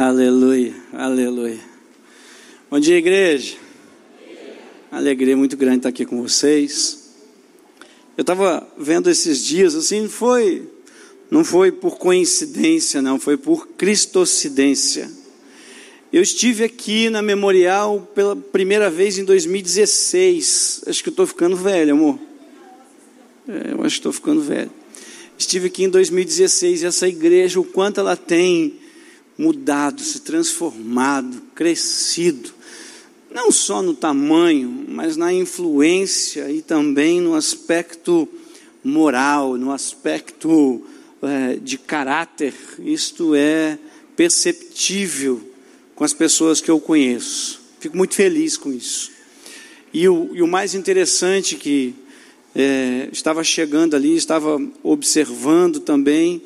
Aleluia, aleluia. Bom dia, igreja. Alegria muito grande estar aqui com vocês. Eu estava vendo esses dias, assim, não foi, não foi por coincidência, não, foi por cristocidência. Eu estive aqui na Memorial pela primeira vez em 2016. Acho que eu estou ficando velho, amor. É, eu acho que estou ficando velho. Estive aqui em 2016 e essa igreja, o quanto ela tem mudado, se transformado, crescido, não só no tamanho, mas na influência e também no aspecto moral, no aspecto é, de caráter. Isto é perceptível com as pessoas que eu conheço. Fico muito feliz com isso. E o, e o mais interessante que é, estava chegando ali, estava observando também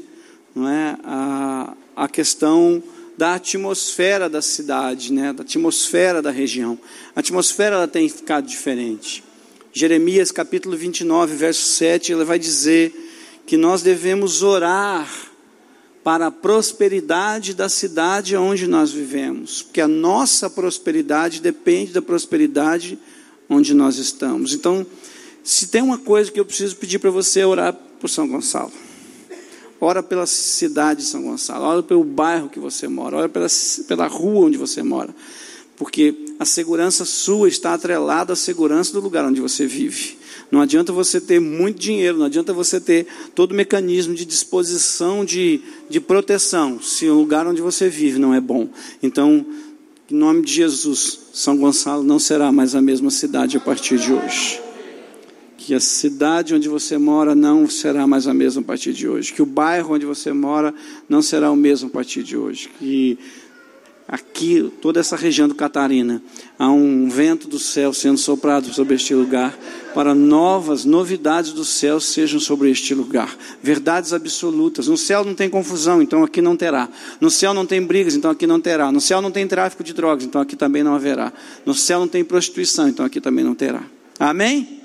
não é, a, a questão da atmosfera da cidade, né, da atmosfera da região. A atmosfera ela tem ficado diferente. Jeremias capítulo 29, verso 7, ele vai dizer que nós devemos orar para a prosperidade da cidade onde nós vivemos, porque a nossa prosperidade depende da prosperidade onde nós estamos. Então, se tem uma coisa que eu preciso pedir para você é orar por São Gonçalo. Ora pela cidade de São Gonçalo, ora pelo bairro que você mora, ora pela, pela rua onde você mora. Porque a segurança sua está atrelada à segurança do lugar onde você vive. Não adianta você ter muito dinheiro, não adianta você ter todo o mecanismo de disposição de, de proteção, se o lugar onde você vive não é bom. Então, em nome de Jesus, São Gonçalo não será mais a mesma cidade a partir de hoje que a cidade onde você mora não será mais a mesma a partir de hoje, que o bairro onde você mora não será o mesmo a partir de hoje, que aqui, toda essa região do Catarina, há um vento do céu sendo soprado sobre este lugar, para novas novidades do céu sejam sobre este lugar, verdades absolutas. No céu não tem confusão, então aqui não terá. No céu não tem brigas, então aqui não terá. No céu não tem tráfico de drogas, então aqui também não haverá. No céu não tem prostituição, então aqui também não terá. Amém?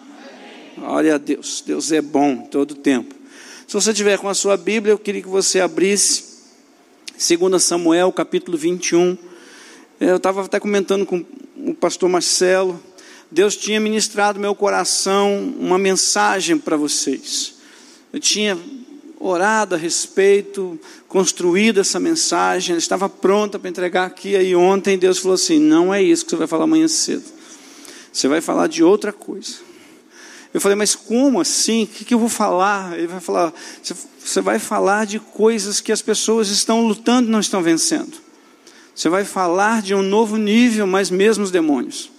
Glória a Deus. Deus é bom todo o tempo. Se você tiver com a sua Bíblia, eu queria que você abrisse 2 Samuel, capítulo 21. Eu estava até comentando com o pastor Marcelo. Deus tinha ministrado meu coração uma mensagem para vocês. Eu tinha orado a respeito, construído essa mensagem, estava pronta para entregar aqui. Aí ontem Deus falou assim: não é isso que você vai falar amanhã cedo. Você vai falar de outra coisa. Eu falei, mas como assim? O que, eu vou falar? Ele vai falar, você vai falar de coisas que as pessoas estão lutando e não estão vencendo. Você vai falar de um novo nível, mas mesmos demônios.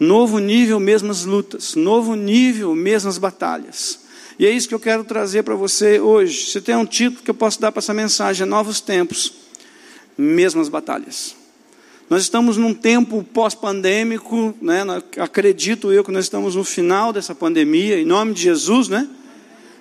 Novo nível, mesmas lutas. Novo nível, mesmas batalhas. E é isso que eu quero trazer para você hoje. Você tem um título que eu posso dar para essa mensagem: Novos Tempos, mesmas batalhas. Nós estamos num tempo pós-pandêmico, né? acredito eu que nós estamos no final dessa pandemia, em nome de Jesus, né?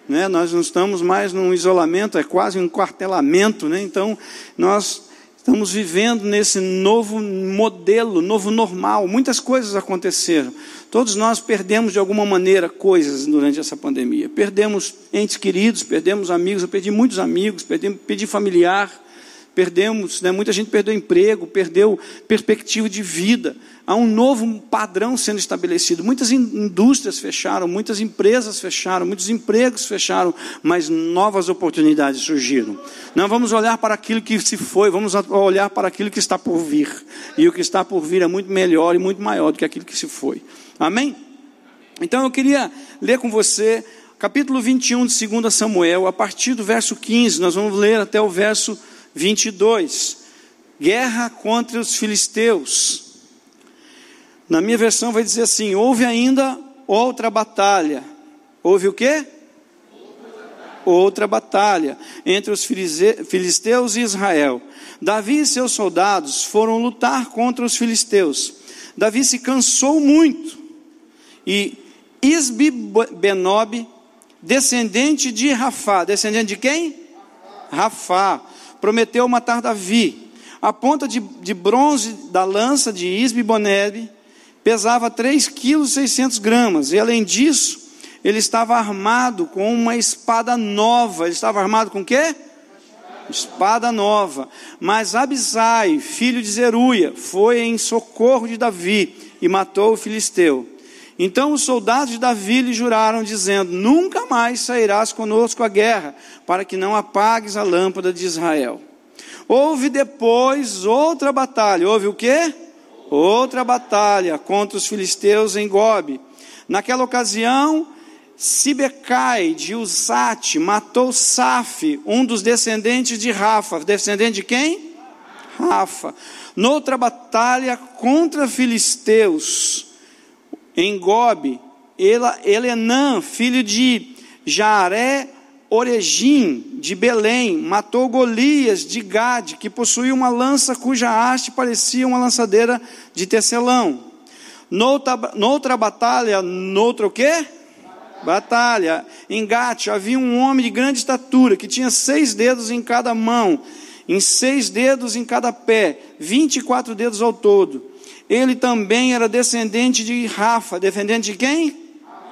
né? Nós não estamos mais num isolamento, é quase um quartelamento, né? Então, nós estamos vivendo nesse novo modelo, novo normal. Muitas coisas aconteceram. Todos nós perdemos de alguma maneira coisas durante essa pandemia. Perdemos entes queridos, perdemos amigos, eu perdi muitos amigos, perdi, perdi familiar perdemos, né, muita gente perdeu emprego, perdeu perspectiva de vida. Há um novo padrão sendo estabelecido. Muitas indústrias fecharam, muitas empresas fecharam, muitos empregos fecharam, mas novas oportunidades surgiram. Não vamos olhar para aquilo que se foi, vamos olhar para aquilo que está por vir. E o que está por vir é muito melhor e muito maior do que aquilo que se foi. Amém? Então eu queria ler com você capítulo 21 de 2 Samuel, a partir do verso 15, nós vamos ler até o verso 22. Guerra contra os filisteus. Na minha versão vai dizer assim: houve ainda outra batalha. Houve o quê? Outra batalha entre os filisteus e Israel. Davi e seus soldados foram lutar contra os filisteus. Davi se cansou muito. E Isbi Benob, descendente de Rafá, descendente de quem? Rafá prometeu matar Davi. A ponta de, de bronze da lança de Isbe Boneb pesava 3,6 kg e além disso, ele estava armado com uma espada nova. Ele estava armado com quê? espada nova. Mas Abisai, filho de Zeruia, foi em socorro de Davi e matou o filisteu. Então os soldados de Davi lhe juraram, dizendo: Nunca mais sairás conosco à guerra, para que não apagues a lâmpada de Israel. Houve depois outra batalha. Houve o quê? Outra batalha contra os filisteus em Gobe. Naquela ocasião, Sibecai de Usate matou Saf, um dos descendentes de Rafa. Descendente de quem? Rafa. Noutra batalha contra filisteus, em Gobe, Elenã, filho de Jaré Orejim, de Belém, matou Golias de Gade, que possuía uma lança cuja haste parecia uma lançadeira de tecelão. Noutra, noutra batalha, noutra o quê? Batalha. Em Gate havia um homem de grande estatura, que tinha seis dedos em cada mão, em seis dedos em cada pé, vinte e quatro dedos ao todo. Ele também era descendente de Rafa, descendente de quem?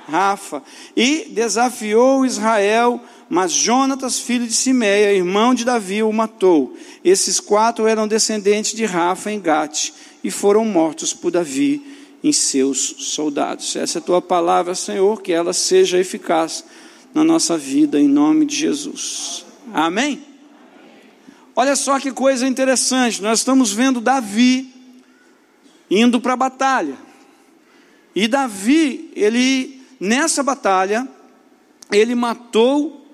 Rafa. E desafiou Israel, mas Jonatas, filho de Simeia, irmão de Davi, o matou. Esses quatro eram descendentes de Rafa em Gate e foram mortos por Davi em seus soldados. Essa é a tua palavra, Senhor, que ela seja eficaz na nossa vida, em nome de Jesus. Amém? Olha só que coisa interessante, nós estamos vendo Davi indo para a batalha. E Davi, ele, nessa batalha, ele matou,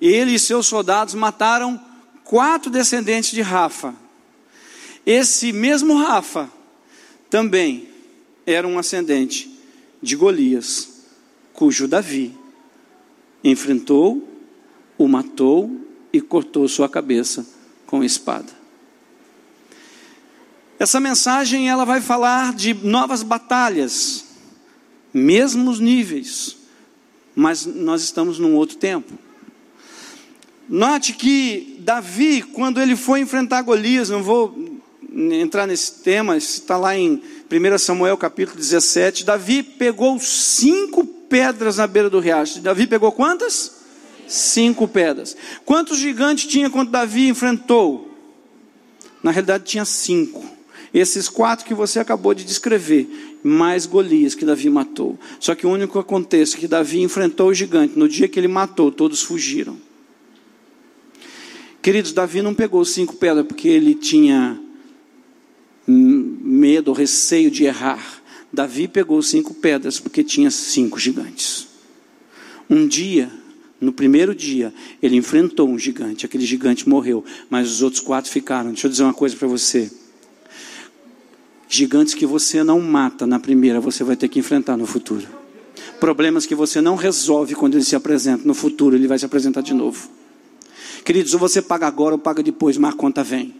ele e seus soldados mataram quatro descendentes de Rafa. Esse mesmo Rafa também era um ascendente de Golias, cujo Davi enfrentou, o matou e cortou sua cabeça com espada. Essa mensagem ela vai falar de novas batalhas, mesmos níveis, mas nós estamos num outro tempo. Note que Davi, quando ele foi enfrentar Golias, não vou entrar nesse tema, está lá em 1 Samuel capítulo 17. Davi pegou cinco pedras na beira do riacho. Davi pegou quantas? Cinco pedras. Quantos gigantes tinha quando Davi enfrentou? Na realidade, tinha cinco. Esses quatro que você acabou de descrever, mais Golias que Davi matou. Só que o único acontece que Davi enfrentou o gigante. No dia que ele matou, todos fugiram. Queridos, Davi não pegou cinco pedras porque ele tinha medo, receio de errar. Davi pegou cinco pedras porque tinha cinco gigantes. Um dia, no primeiro dia, ele enfrentou um gigante, aquele gigante morreu, mas os outros quatro ficaram. Deixa eu dizer uma coisa para você. Gigantes que você não mata na primeira, você vai ter que enfrentar no futuro. Problemas que você não resolve quando ele se apresenta, no futuro ele vai se apresentar de novo. Queridos, ou você paga agora ou paga depois, mas a conta vem.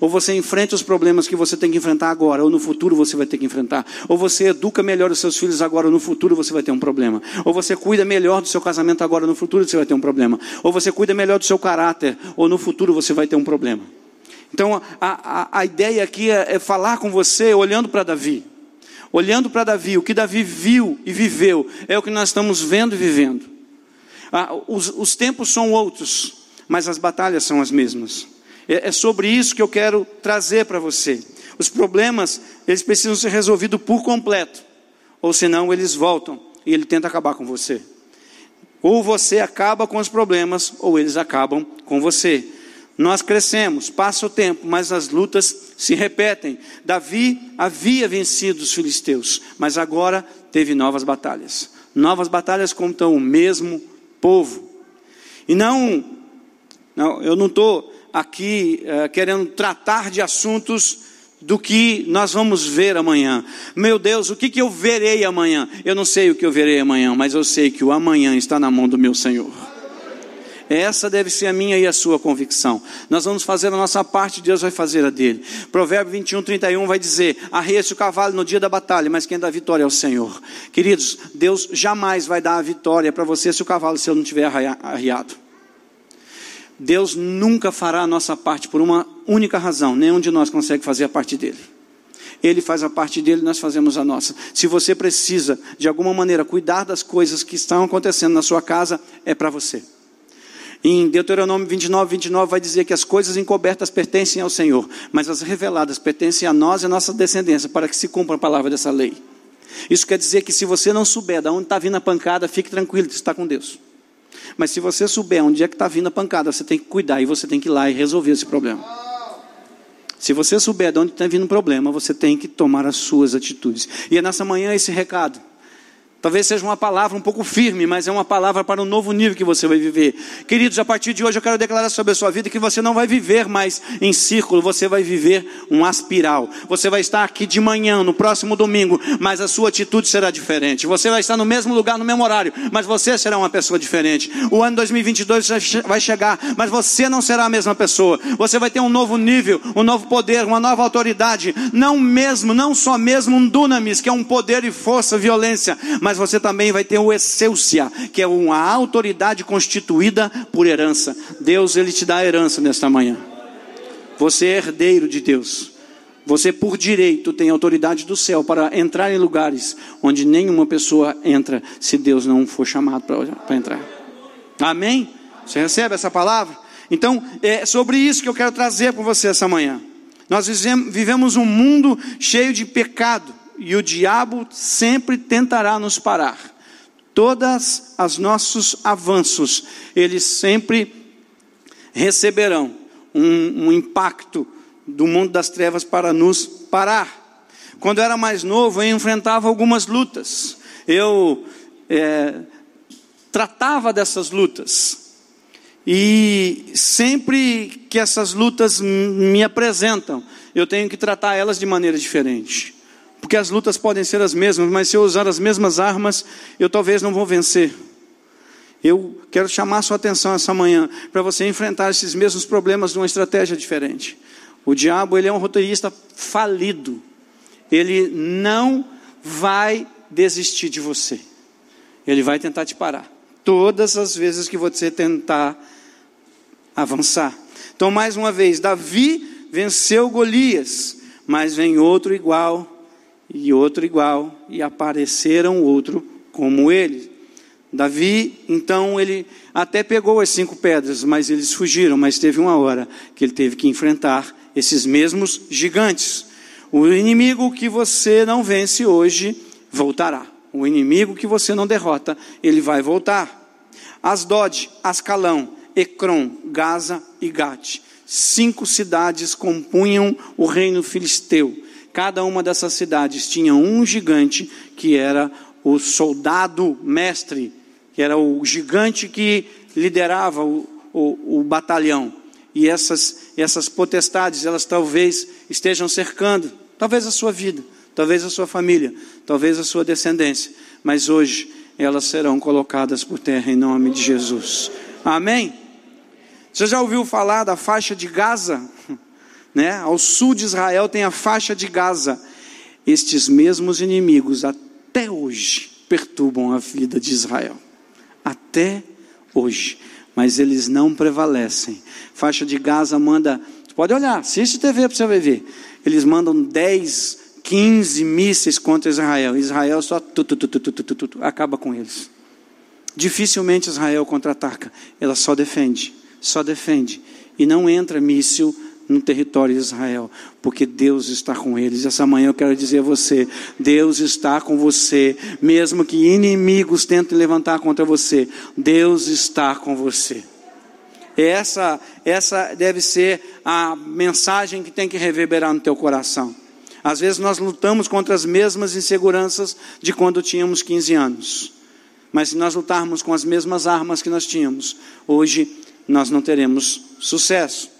Ou você enfrenta os problemas que você tem que enfrentar agora, ou no futuro você vai ter que enfrentar. Ou você educa melhor os seus filhos agora, ou no futuro você vai ter um problema. Ou você cuida melhor do seu casamento agora, ou no futuro você vai ter um problema. Ou você cuida melhor do seu caráter, ou no futuro você vai ter um problema. Então a, a, a ideia aqui é, é falar com você olhando para Davi. Olhando para Davi, o que Davi viu e viveu é o que nós estamos vendo e vivendo. Ah, os, os tempos são outros, mas as batalhas são as mesmas. É, é sobre isso que eu quero trazer para você. Os problemas, eles precisam ser resolvidos por completo, ou senão eles voltam e ele tenta acabar com você. Ou você acaba com os problemas, ou eles acabam com você. Nós crescemos, passa o tempo, mas as lutas se repetem. Davi havia vencido os filisteus, mas agora teve novas batalhas. Novas batalhas contra o mesmo povo. E não, não eu não estou aqui é, querendo tratar de assuntos do que nós vamos ver amanhã. Meu Deus, o que, que eu verei amanhã? Eu não sei o que eu verei amanhã, mas eu sei que o amanhã está na mão do meu Senhor. Essa deve ser a minha e a sua convicção. Nós vamos fazer a nossa parte, Deus vai fazer a dele. Provérbio 21, 31 vai dizer: Arreia-se o cavalo no dia da batalha, mas quem dá vitória é o Senhor. Queridos, Deus jamais vai dar a vitória para você se o cavalo seu não tiver arriado. Deus nunca fará a nossa parte por uma única razão, nenhum de nós consegue fazer a parte dele. Ele faz a parte dele, nós fazemos a nossa. Se você precisa, de alguma maneira, cuidar das coisas que estão acontecendo na sua casa, é para você. Em Deuteronômio 29, 29 vai dizer que as coisas encobertas pertencem ao Senhor, mas as reveladas pertencem a nós e a nossa descendência, para que se cumpra a palavra dessa lei. Isso quer dizer que se você não souber de onde está vindo a pancada, fique tranquilo, está com Deus. Mas se você souber onde é que está vindo a pancada, você tem que cuidar e você tem que ir lá e resolver esse problema. Se você souber de onde está vindo o problema, você tem que tomar as suas atitudes. E é nessa manhã esse recado. Talvez seja uma palavra um pouco firme, mas é uma palavra para um novo nível que você vai viver. Queridos, a partir de hoje eu quero declarar sobre a sua vida que você não vai viver mais em círculo, você vai viver um aspiral. Você vai estar aqui de manhã, no próximo domingo, mas a sua atitude será diferente. Você vai estar no mesmo lugar, no mesmo horário, mas você será uma pessoa diferente. O ano 2022 vai chegar, mas você não será a mesma pessoa. Você vai ter um novo nível, um novo poder, uma nova autoridade. Não mesmo, não só mesmo um dunamis, que é um poder e força, violência, mas você também vai ter o excelsia, que é uma autoridade constituída por herança. Deus, Ele te dá a herança nesta manhã. Você é herdeiro de Deus. Você, por direito, tem autoridade do céu para entrar em lugares onde nenhuma pessoa entra, se Deus não for chamado para entrar. Amém? Você recebe essa palavra? Então, é sobre isso que eu quero trazer para você essa manhã. Nós vivemos um mundo cheio de pecado e o diabo sempre tentará nos parar. Todos os nossos avanços, eles sempre receberão um, um impacto do mundo das trevas para nos parar. Quando eu era mais novo, eu enfrentava algumas lutas. Eu é, tratava dessas lutas. E sempre que essas lutas me apresentam, eu tenho que tratar elas de maneira diferente porque as lutas podem ser as mesmas, mas se eu usar as mesmas armas, eu talvez não vou vencer. Eu quero chamar sua atenção essa manhã para você enfrentar esses mesmos problemas de uma estratégia diferente. O diabo, ele é um roteirista falido. Ele não vai desistir de você. Ele vai tentar te parar. Todas as vezes que você tentar avançar. Então, mais uma vez, Davi venceu Golias, mas vem outro igual e outro igual, e apareceram outro como ele. Davi, então, ele até pegou as cinco pedras, mas eles fugiram. Mas teve uma hora que ele teve que enfrentar esses mesmos gigantes. O inimigo que você não vence hoje voltará. O inimigo que você não derrota, ele vai voltar. Asdod, Ascalão, Ecrom, Gaza e Gate. Cinco cidades compunham o reino filisteu. Cada uma dessas cidades tinha um gigante que era o soldado mestre, que era o gigante que liderava o, o, o batalhão. E essas, essas potestades, elas talvez estejam cercando, talvez a sua vida, talvez a sua família, talvez a sua descendência, mas hoje elas serão colocadas por terra em nome de Jesus. Amém? Você já ouviu falar da faixa de Gaza? Né? Ao sul de Israel tem a faixa de Gaza. Estes mesmos inimigos até hoje perturbam a vida de Israel. Até hoje. Mas eles não prevalecem. Faixa de Gaza manda, pode olhar, assiste TV para você ver. Eles mandam 10, 15 mísseis contra Israel. Israel só tu, tu, tu, acaba com eles. Dificilmente Israel contra-ataca. Ela só defende, só defende. E não entra míssil no território de Israel, porque Deus está com eles. Essa manhã eu quero dizer a você: Deus está com você, mesmo que inimigos tentem levantar contra você, Deus está com você. Essa, essa deve ser a mensagem que tem que reverberar no teu coração. Às vezes nós lutamos contra as mesmas inseguranças de quando tínhamos 15 anos. Mas se nós lutarmos com as mesmas armas que nós tínhamos, hoje nós não teremos sucesso.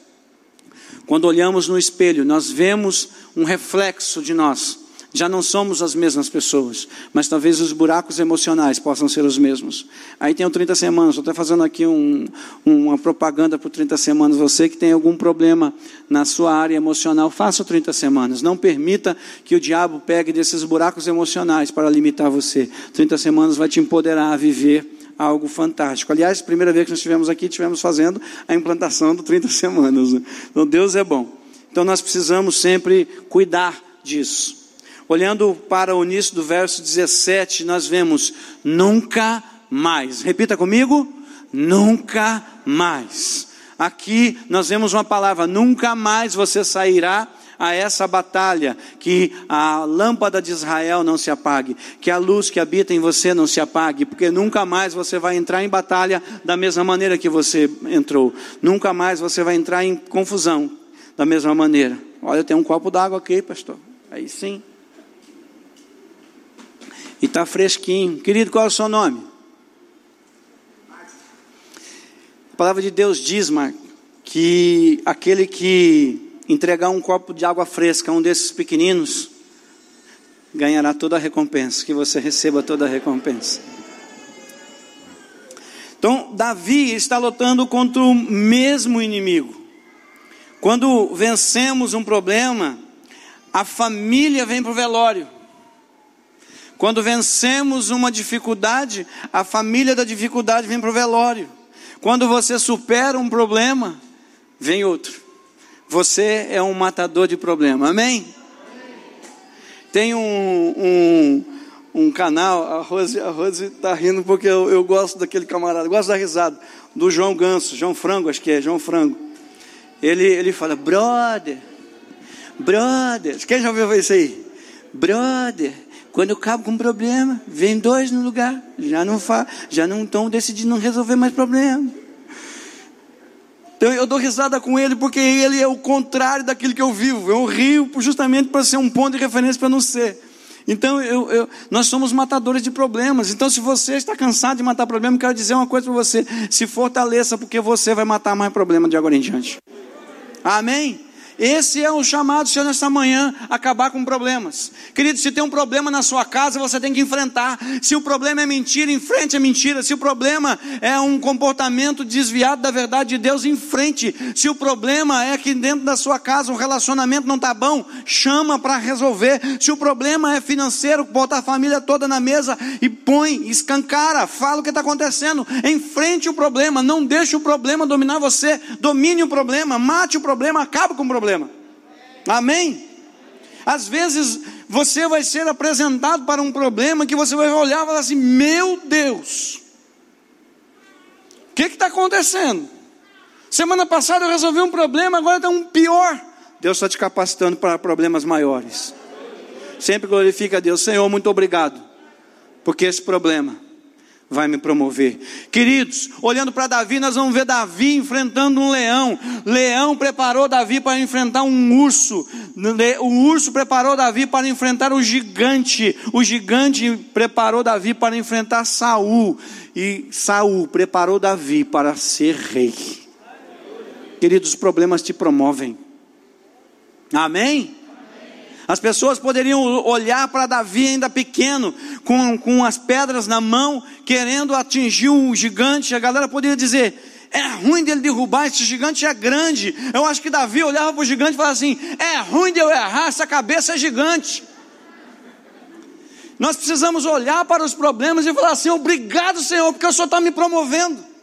Quando olhamos no espelho, nós vemos um reflexo de nós. Já não somos as mesmas pessoas, mas talvez os buracos emocionais possam ser os mesmos. Aí tem o 30 semanas, estou até fazendo aqui um, uma propaganda o 30 semanas. Você que tem algum problema na sua área emocional, faça o 30 semanas. Não permita que o diabo pegue desses buracos emocionais para limitar você. 30 semanas vai te empoderar a viver algo fantástico. Aliás, primeira vez que nós estivemos aqui, estivemos fazendo a implantação do 30 semanas. Né? Então, Deus é bom. Então, nós precisamos sempre cuidar disso. Olhando para o início do verso 17, nós vemos: nunca mais. Repita comigo: Nunca mais. Aqui nós vemos uma palavra: nunca mais você sairá a essa batalha, que a lâmpada de Israel não se apague, que a luz que habita em você não se apague, porque nunca mais você vai entrar em batalha da mesma maneira que você entrou, nunca mais você vai entrar em confusão da mesma maneira. Olha, tem um copo d'água aqui, pastor. Aí sim. E está fresquinho. Querido, qual é o seu nome? A palavra de Deus diz, Marco, que aquele que entregar um copo de água fresca a um desses pequeninos, ganhará toda a recompensa, que você receba toda a recompensa. Então, Davi está lutando contra o mesmo inimigo. Quando vencemos um problema, a família vem para o velório. Quando vencemos uma dificuldade, a família da dificuldade vem para o velório. Quando você supera um problema, vem outro. Você é um matador de problema. Amém? Tem um, um, um, canal, a Rose a Rose está rindo porque eu, eu gosto daquele camarada, gosto da risada, do João Ganso, João Frango, acho que é, João Frango. Ele, ele fala, brother, brother, quem já ouviu isso aí? Brother, quando eu acabo com um problema, vem dois no lugar, já não fa, já não estão decidindo resolver mais problema. Então eu dou risada com ele porque ele é o contrário daquilo que eu vivo. Eu rio justamente para ser um ponto de referência para não ser. Então eu, eu, nós somos matadores de problemas. Então, se você está cansado de matar problemas, quero dizer uma coisa para você: se fortaleça, porque você vai matar mais problema de agora em diante. Amém? Esse é o chamado Senhor nesta manhã, acabar com problemas. Querido, se tem um problema na sua casa, você tem que enfrentar. Se o problema é mentira, enfrente a mentira. Se o problema é um comportamento desviado da verdade de Deus, enfrente. Se o problema é que dentro da sua casa o relacionamento não está bom, chama para resolver. Se o problema é financeiro, bota a família toda na mesa e põe, escancara, fala o que está acontecendo. Enfrente o problema, não deixe o problema dominar você. Domine o problema, mate o problema, acabe com o problema problema. Amém? Às vezes você vai ser apresentado para um problema que você vai olhar e falar assim: Meu Deus, o que está acontecendo? Semana passada eu resolvi um problema, agora está um pior. Deus está te capacitando para problemas maiores. Sempre glorifica a Deus, Senhor, muito obrigado, porque esse problema vai me promover. Queridos, olhando para Davi, nós vamos ver Davi enfrentando um leão. Leão preparou Davi para enfrentar um urso. O urso preparou Davi para enfrentar o gigante. O gigante preparou Davi para enfrentar Saul. E Saul preparou Davi para ser rei. Queridos, os problemas te promovem. Amém? As pessoas poderiam olhar para Davi ainda pequeno, com, com as pedras na mão, querendo atingir um gigante. A galera poderia dizer: é ruim dele derrubar, esse gigante é grande. Eu acho que Davi olhava para o gigante e falava assim: é ruim de eu errar, essa cabeça é gigante. Nós precisamos olhar para os problemas e falar assim: obrigado, Senhor, porque o Senhor está me promovendo.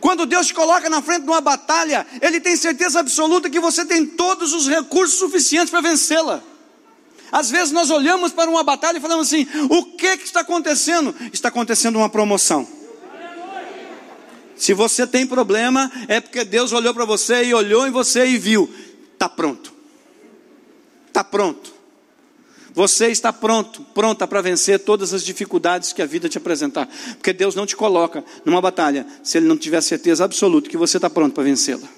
Quando Deus te coloca na frente de uma batalha, Ele tem certeza absoluta que você tem todos os recursos suficientes para vencê-la. Às vezes nós olhamos para uma batalha e falamos assim: o que, que está acontecendo? Está acontecendo uma promoção. Se você tem problema, é porque Deus olhou para você e olhou em você e viu: está pronto, está pronto. Você está pronto, pronta para vencer todas as dificuldades que a vida te apresentar. Porque Deus não te coloca numa batalha se Ele não tiver certeza absoluta que você está pronto para vencê-la.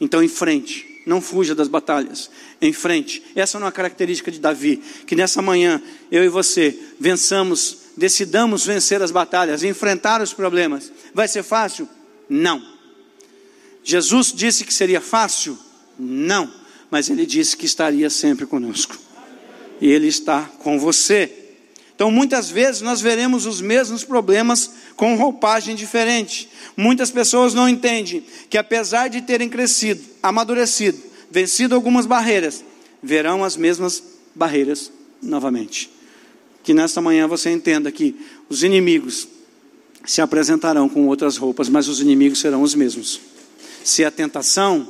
Então, em frente, não fuja das batalhas, em frente. Essa é uma característica de Davi. Que nessa manhã, eu e você, vençamos, decidamos vencer as batalhas, enfrentar os problemas. Vai ser fácil? Não. Jesus disse que seria fácil? Não. Mas Ele disse que estaria sempre conosco e Ele está com você. Então, muitas vezes nós veremos os mesmos problemas com roupagem diferente. Muitas pessoas não entendem que, apesar de terem crescido, amadurecido, vencido algumas barreiras, verão as mesmas barreiras novamente. Que nesta manhã você entenda que os inimigos se apresentarão com outras roupas, mas os inimigos serão os mesmos. Se é tentação,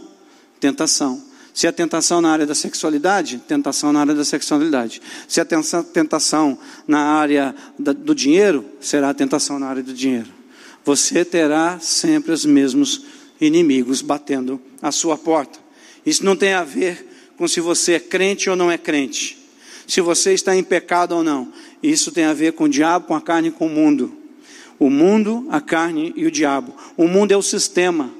tentação. Se a tentação na área da sexualidade, tentação na área da sexualidade. Se a tentação na área do dinheiro, será a tentação na área do dinheiro. você terá sempre os mesmos inimigos batendo à sua porta. Isso não tem a ver com se você é crente ou não é crente, se você está em pecado ou não. Isso tem a ver com o diabo, com a carne e com o mundo. O mundo, a carne e o diabo. O mundo é o sistema.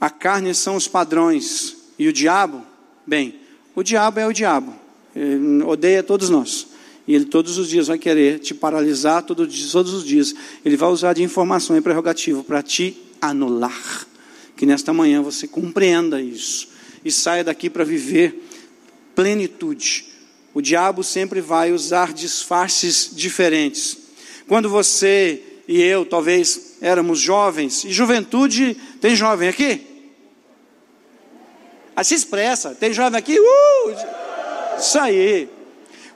A carne são os padrões. E o diabo, bem, o diabo é o diabo. Ele odeia todos nós. E ele todos os dias vai querer te paralisar, todos os dias. Ele vai usar de informação e prerrogativo para te anular. Que nesta manhã você compreenda isso e saia daqui para viver plenitude. O diabo sempre vai usar disfarces diferentes. Quando você e eu talvez éramos jovens, e juventude, tem jovem aqui? Ah, se expressa, tem jovem aqui? Uh! Isso aí.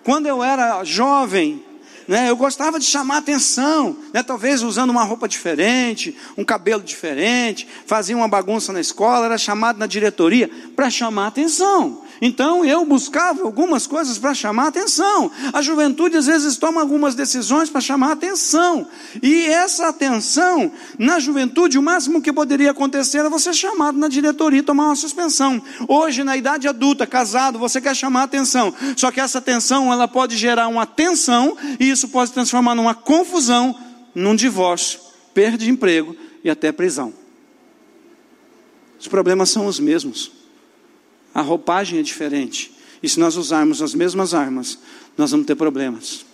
Quando eu era jovem, né, eu gostava de chamar atenção, né, talvez usando uma roupa diferente, um cabelo diferente, fazia uma bagunça na escola, era chamado na diretoria para chamar atenção. Então eu buscava algumas coisas para chamar atenção. A juventude às vezes toma algumas decisões para chamar atenção. E essa atenção, na juventude, o máximo que poderia acontecer era você chamado na diretoria e tomar uma suspensão. Hoje, na idade adulta, casado, você quer chamar atenção. Só que essa atenção, ela pode gerar uma tensão e isso pode transformar numa confusão, num divórcio, perda de emprego e até prisão. Os problemas são os mesmos a roupagem é diferente. E se nós usarmos as mesmas armas, nós vamos ter problemas.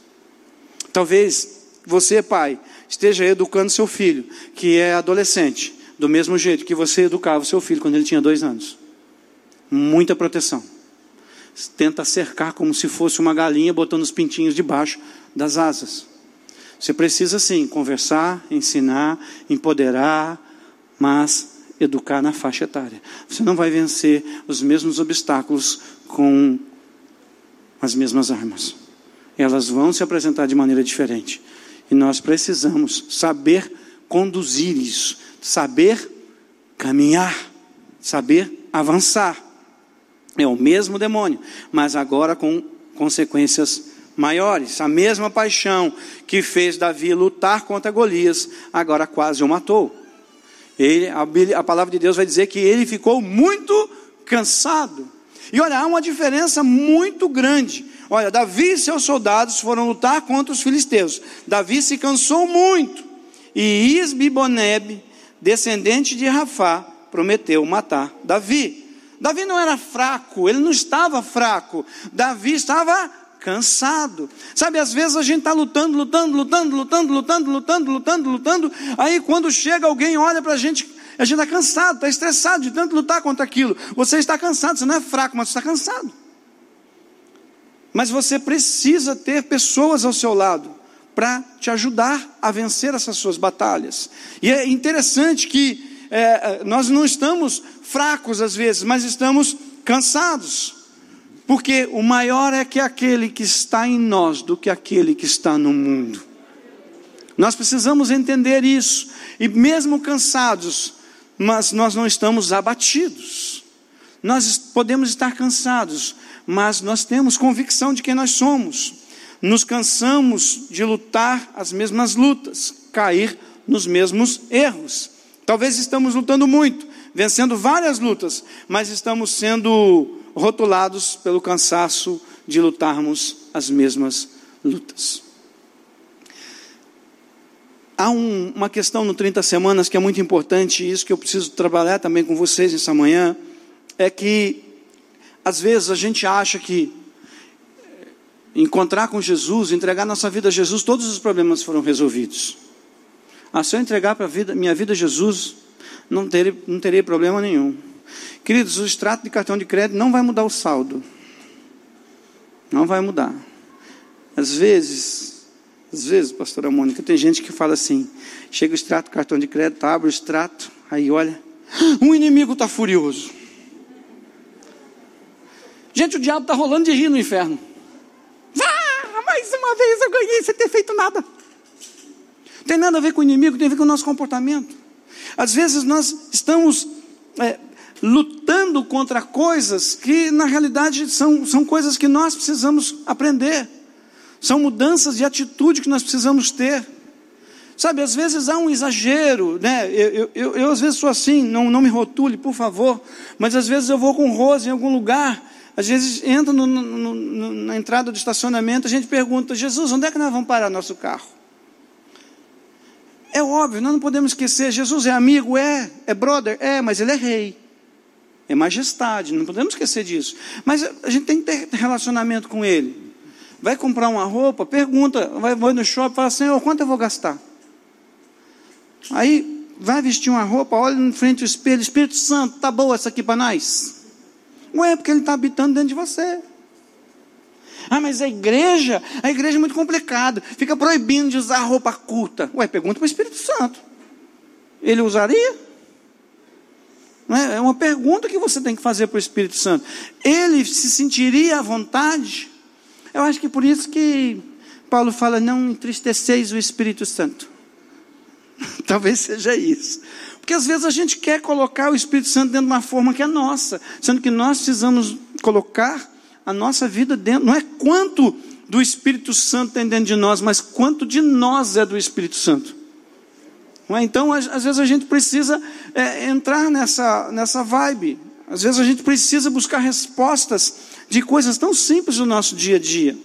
Talvez você, pai, esteja educando seu filho, que é adolescente, do mesmo jeito que você educava seu filho quando ele tinha dois anos. Muita proteção. Tenta cercar como se fosse uma galinha botando os pintinhos debaixo das asas. Você precisa sim conversar, ensinar, empoderar, mas educar na faixa etária. Você não vai vencer os mesmos obstáculos com as mesmas armas. Elas vão se apresentar de maneira diferente. E nós precisamos saber conduzir isso, saber caminhar, saber avançar. É o mesmo demônio, mas agora com consequências maiores. A mesma paixão que fez Davi lutar contra Golias, agora quase o matou. Ele, a, palavra de Deus vai dizer que ele ficou muito cansado. E olha, há uma diferença muito grande. Olha, Davi e seus soldados foram lutar contra os filisteus. Davi se cansou muito. E Isbiboneb, descendente de Rafá, prometeu matar Davi. Davi não era fraco, ele não estava fraco. Davi estava cansado. Sabe, às vezes a gente está lutando, lutando, lutando, lutando, lutando, lutando, lutando, lutando. Aí quando chega alguém, olha para a gente, a gente está cansado, está estressado de tanto lutar contra aquilo. Você está cansado, você não é fraco, mas você está cansado. Mas você precisa ter pessoas ao seu lado para te ajudar a vencer essas suas batalhas. E é interessante que é, nós não estamos fracos às vezes, mas estamos cansados. Porque o maior é que aquele que está em nós do que aquele que está no mundo. Nós precisamos entender isso. E mesmo cansados, mas nós não estamos abatidos. Nós podemos estar cansados, mas nós temos convicção de quem nós somos. Nos cansamos de lutar as mesmas lutas, cair nos mesmos erros. Talvez estamos lutando muito, vencendo várias lutas, mas estamos sendo rotulados pelo cansaço de lutarmos as mesmas lutas. Há um, uma questão no 30 Semanas que é muito importante, e isso que eu preciso trabalhar também com vocês essa manhã, é que às vezes a gente acha que encontrar com Jesus, entregar nossa vida a Jesus, todos os problemas foram resolvidos. Ah, se eu entregar para vida, minha vida a Jesus, não terei, não terei problema nenhum. Queridos, o extrato de cartão de crédito não vai mudar o saldo. Não vai mudar. Às vezes, às vezes, pastora Mônica, tem gente que fala assim: chega o extrato do cartão de crédito, abre o extrato, aí olha, um inimigo está furioso. Gente, o diabo está rolando de rir no inferno. Ah, mais uma vez eu ganhei sem ter feito nada. Tem nada a ver com o inimigo, tem a ver com o nosso comportamento. Às vezes nós estamos é, lutando contra coisas que, na realidade, são, são coisas que nós precisamos aprender, são mudanças de atitude que nós precisamos ter. Sabe, às vezes há um exagero, né? Eu, eu, eu, às vezes sou assim, não, não me rotule, por favor, mas às vezes eu vou com Rose em algum lugar, às vezes entra no, no, no, na entrada do estacionamento, a gente pergunta, Jesus, onde é que nós vamos parar nosso carro? É óbvio, nós não podemos esquecer, Jesus é amigo, é, é brother, é, mas ele é rei, é majestade, não podemos esquecer disso. Mas a gente tem que ter relacionamento com ele. Vai comprar uma roupa, pergunta, vai, vai no shopping, fala, Senhor, quanto eu vou gastar? Aí vai vestir uma roupa, olha em frente ao espelho, Espírito Santo, tá boa essa aqui para nós? Ué, porque ele está habitando dentro de você. Ah, mas a igreja, a igreja é muito complicado, fica proibindo de usar roupa curta. Ué, pergunta para o Espírito Santo. Ele usaria? É? é uma pergunta que você tem que fazer para o Espírito Santo. Ele se sentiria à vontade? Eu acho que por isso que Paulo fala: não entristeceis o Espírito Santo. Talvez seja isso. Porque às vezes a gente quer colocar o Espírito Santo dentro de uma forma que é nossa, sendo que nós precisamos colocar a nossa vida dentro. Não é quanto do Espírito Santo tem dentro de nós, mas quanto de nós é do Espírito Santo. É? Então, às, vezes a gente precisa é, entrar nessa, nessa vibe. Às vezes a gente precisa buscar respostas de coisas tão simples do nosso dia a dia.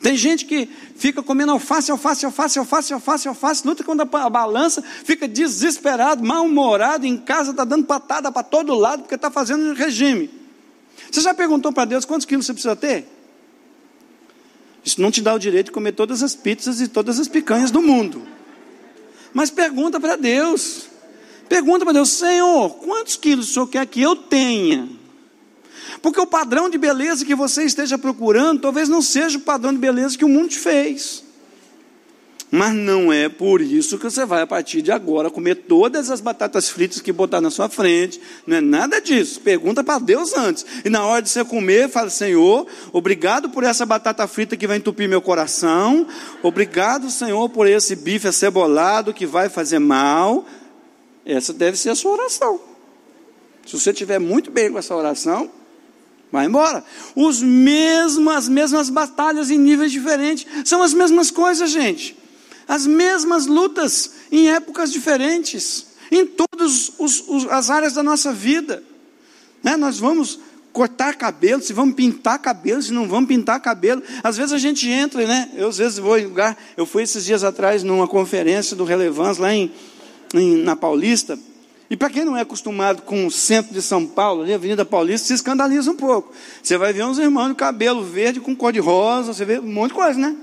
Tem gente que fica comendo alface, alface, alface, alface, alface, alface, luta quando a balança, fica desesperado, mal-humorado, em casa está dando patada para todo lado porque está fazendo regime. Você já perguntou para Deus quantos quilos você precisa ter? Isso não te dá o direito de comer todas as pizzas e todas as picanhas do mundo. Mas pergunta para Deus. Pergunta para Deus, Senhor, quantos quilos o Senhor quer que eu tenha? Porque o padrão de beleza que você esteja procurando, talvez não seja o padrão de beleza que o mundo te fez. Mas não é por isso que você vai, a partir de agora, comer todas as batatas fritas que botar na sua frente. Não é nada disso. Pergunta para Deus antes. E na hora de você comer, fala: Senhor, obrigado por essa batata frita que vai entupir meu coração. Obrigado, Senhor, por esse bife acebolado que vai fazer mal. Essa deve ser a sua oração. Se você estiver muito bem com essa oração, vai embora. Os mesmos, as mesmas batalhas em níveis diferentes. São as mesmas coisas, gente. As mesmas lutas em épocas diferentes. Em todas as áreas da nossa vida. Né? Nós vamos cortar cabelo, se vamos pintar cabelo, se não vamos pintar cabelo. Às vezes a gente entra, né? Eu às vezes vou em lugar. Eu fui esses dias atrás numa conferência do Relevance lá em, em na Paulista. E para quem não é acostumado com o centro de São Paulo, ali, a Avenida Paulista, se escandaliza um pouco. Você vai ver uns irmãos de cabelo verde com cor de rosa, você vê um monte de coisa, né?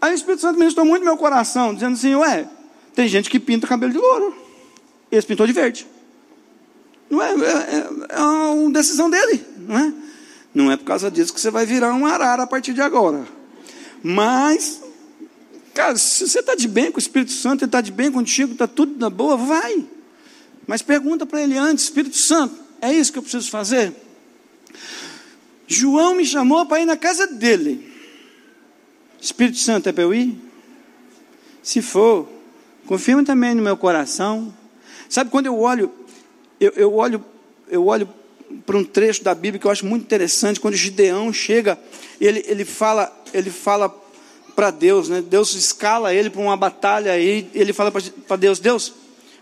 Aí o Espírito Santo ministrou muito meu coração, dizendo assim: ué, tem gente que pinta cabelo de louro. Esse pintou de verde. Não é, é, é uma decisão dele, não é? Não é por causa disso que você vai virar um arara a partir de agora. Mas, cara, se você está de bem com o Espírito Santo, ele está de bem contigo, está tudo na boa, vai. Mas pergunta para ele antes, Espírito Santo, é isso que eu preciso fazer? João me chamou para ir na casa dele. Espírito Santo é para eu ir? Se for, confirma também no meu coração. Sabe quando eu olho, eu, eu olho, eu olho para um trecho da Bíblia que eu acho muito interessante, quando Gideão chega, ele, ele fala, ele fala para Deus, né? Deus escala ele para uma batalha e ele fala para Deus, Deus,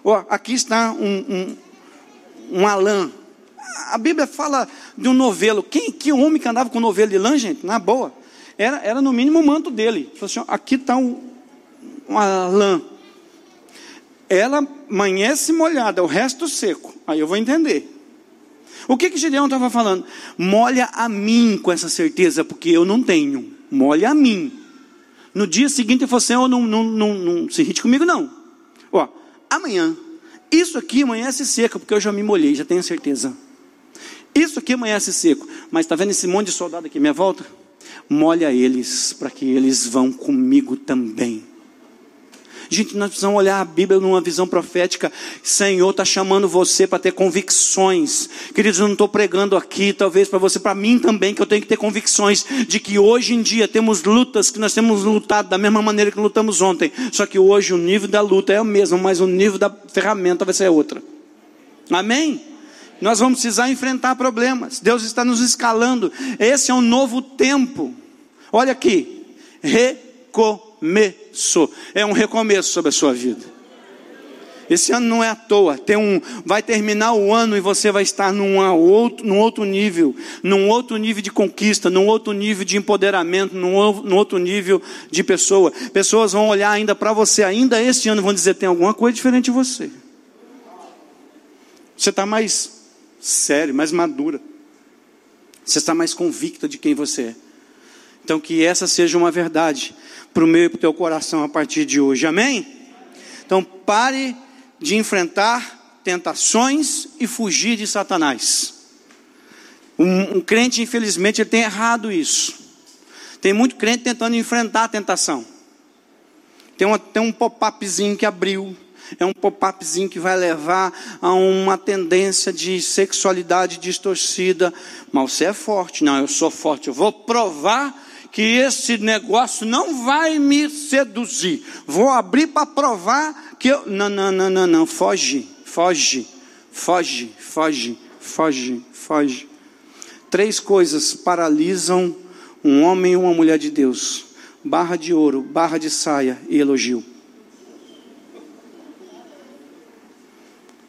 Ó, aqui está um, um, um alã. A Bíblia fala de um novelo. Quem, que homem que andava com novelo de lã, gente? Na boa. Era, era no mínimo o manto dele. Falou assim, aqui está um, uma lã. Ela amanhece molhada, o resto seco. Aí eu vou entender. O que que Gideão estava falando? Molha a mim com essa certeza, porque eu não tenho. Molha a mim. No dia seguinte ele falou assim: oh, não, não, não, não se irrite comigo, não. Ó, amanhã. Isso aqui amanhece seco, porque eu já me molhei, já tenho certeza. Isso aqui amanhece seco. Mas está vendo esse monte de soldado aqui à minha volta? Molha eles, para que eles vão comigo também. Gente, nós precisamos olhar a Bíblia numa visão profética. Senhor está chamando você para ter convicções. Queridos, eu não estou pregando aqui, talvez para você, para mim também, que eu tenho que ter convicções de que hoje em dia temos lutas que nós temos lutado da mesma maneira que lutamos ontem. Só que hoje o nível da luta é o mesmo, mas o nível da ferramenta vai ser outra. Amém? Nós vamos precisar enfrentar problemas. Deus está nos escalando. Esse é um novo tempo. Olha aqui. Recomeço. É um recomeço sobre a sua vida. Esse ano não é à toa. Tem um, vai terminar o ano e você vai estar num outro, num outro nível, num outro nível de conquista, num outro nível de empoderamento, num, num outro nível de pessoa. Pessoas vão olhar ainda para você, ainda este ano, vão dizer: tem alguma coisa diferente de você. Você está mais sério, mais madura. Você está mais convicta de quem você é. Então, que essa seja uma verdade para o meu e para o teu coração a partir de hoje. Amém? Então, pare de enfrentar tentações e fugir de Satanás. Um, um crente, infelizmente, ele tem errado isso. Tem muito crente tentando enfrentar a tentação. Tem, uma, tem um pop-upzinho que abriu. É um pop-upzinho que vai levar a uma tendência de sexualidade distorcida. Mas você é forte. Não, eu sou forte. Eu vou provar que esse negócio não vai me seduzir. Vou abrir para provar que eu. Não, não, não, não, não. Foge, foge, foge, foge, foge, foge. Três coisas paralisam um homem e uma mulher de Deus: barra de ouro, barra de saia e elogio.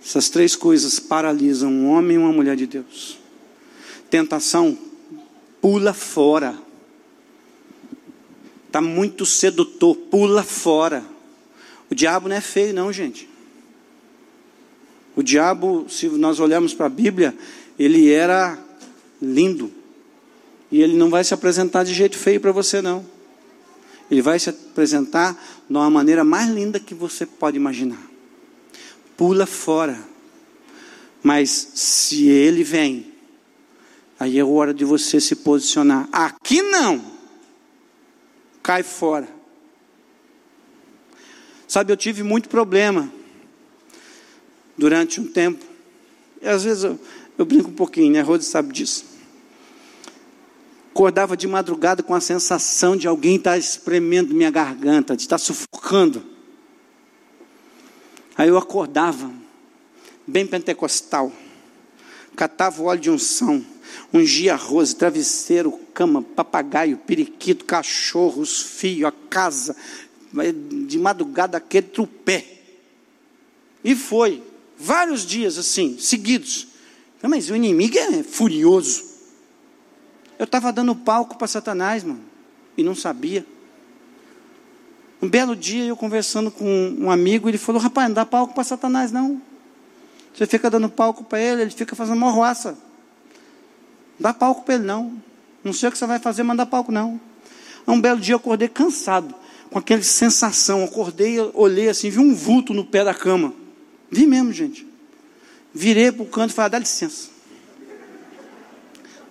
Essas três coisas paralisam um homem e uma mulher de Deus. Tentação, pula fora. Está muito sedutor, pula fora. O diabo não é feio, não, gente. O diabo, se nós olharmos para a Bíblia, ele era lindo. E ele não vai se apresentar de jeito feio para você, não. Ele vai se apresentar de uma maneira mais linda que você pode imaginar. Pula fora. Mas se ele vem, aí é hora de você se posicionar. Aqui não cai fora. Sabe, eu tive muito problema durante um tempo. E às vezes eu, eu brinco um pouquinho, né? Rose sabe disso. Acordava de madrugada com a sensação de alguém estar espremendo minha garganta, de estar sufocando. Aí eu acordava, bem pentecostal, catava o óleo de unção ungia arroz, travesseiro, cama, papagaio, periquito, cachorros, fio, a casa, de madrugada aquele trupé. E foi, vários dias assim, seguidos. Mas o inimigo é furioso. Eu estava dando palco para Satanás, mano, e não sabia. Um belo dia eu conversando com um amigo, ele falou: Rapaz, não dá palco para Satanás, não. Você fica dando palco para ele, ele fica fazendo morroaça. Dá palco para ele, não. Não sei o que você vai fazer, mas não dá palco, não. Um belo dia eu acordei cansado, com aquela sensação. Acordei, olhei assim, vi um vulto no pé da cama. Vi mesmo, gente. Virei para o canto e falei: dá licença.